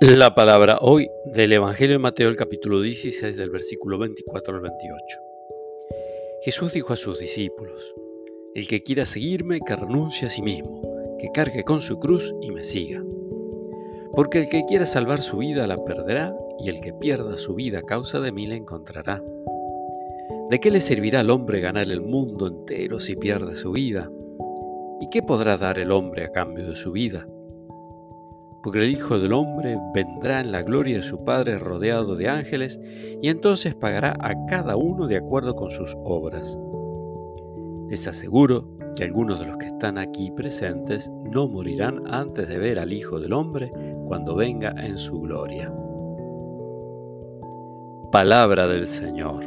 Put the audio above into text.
La palabra hoy del Evangelio de Mateo, el capítulo 16, del versículo 24 al 28. Jesús dijo a sus discípulos, El que quiera seguirme, que renuncie a sí mismo, que cargue con su cruz y me siga. Porque el que quiera salvar su vida la perderá, y el que pierda su vida a causa de mí la encontrará. ¿De qué le servirá al hombre ganar el mundo entero si pierde su vida? ¿Y qué podrá dar el hombre a cambio de su vida? Porque el Hijo del Hombre vendrá en la gloria de su Padre rodeado de ángeles, y entonces pagará a cada uno de acuerdo con sus obras. Les aseguro que algunos de los que están aquí presentes no morirán antes de ver al Hijo del Hombre cuando venga en su gloria. Palabra del Señor.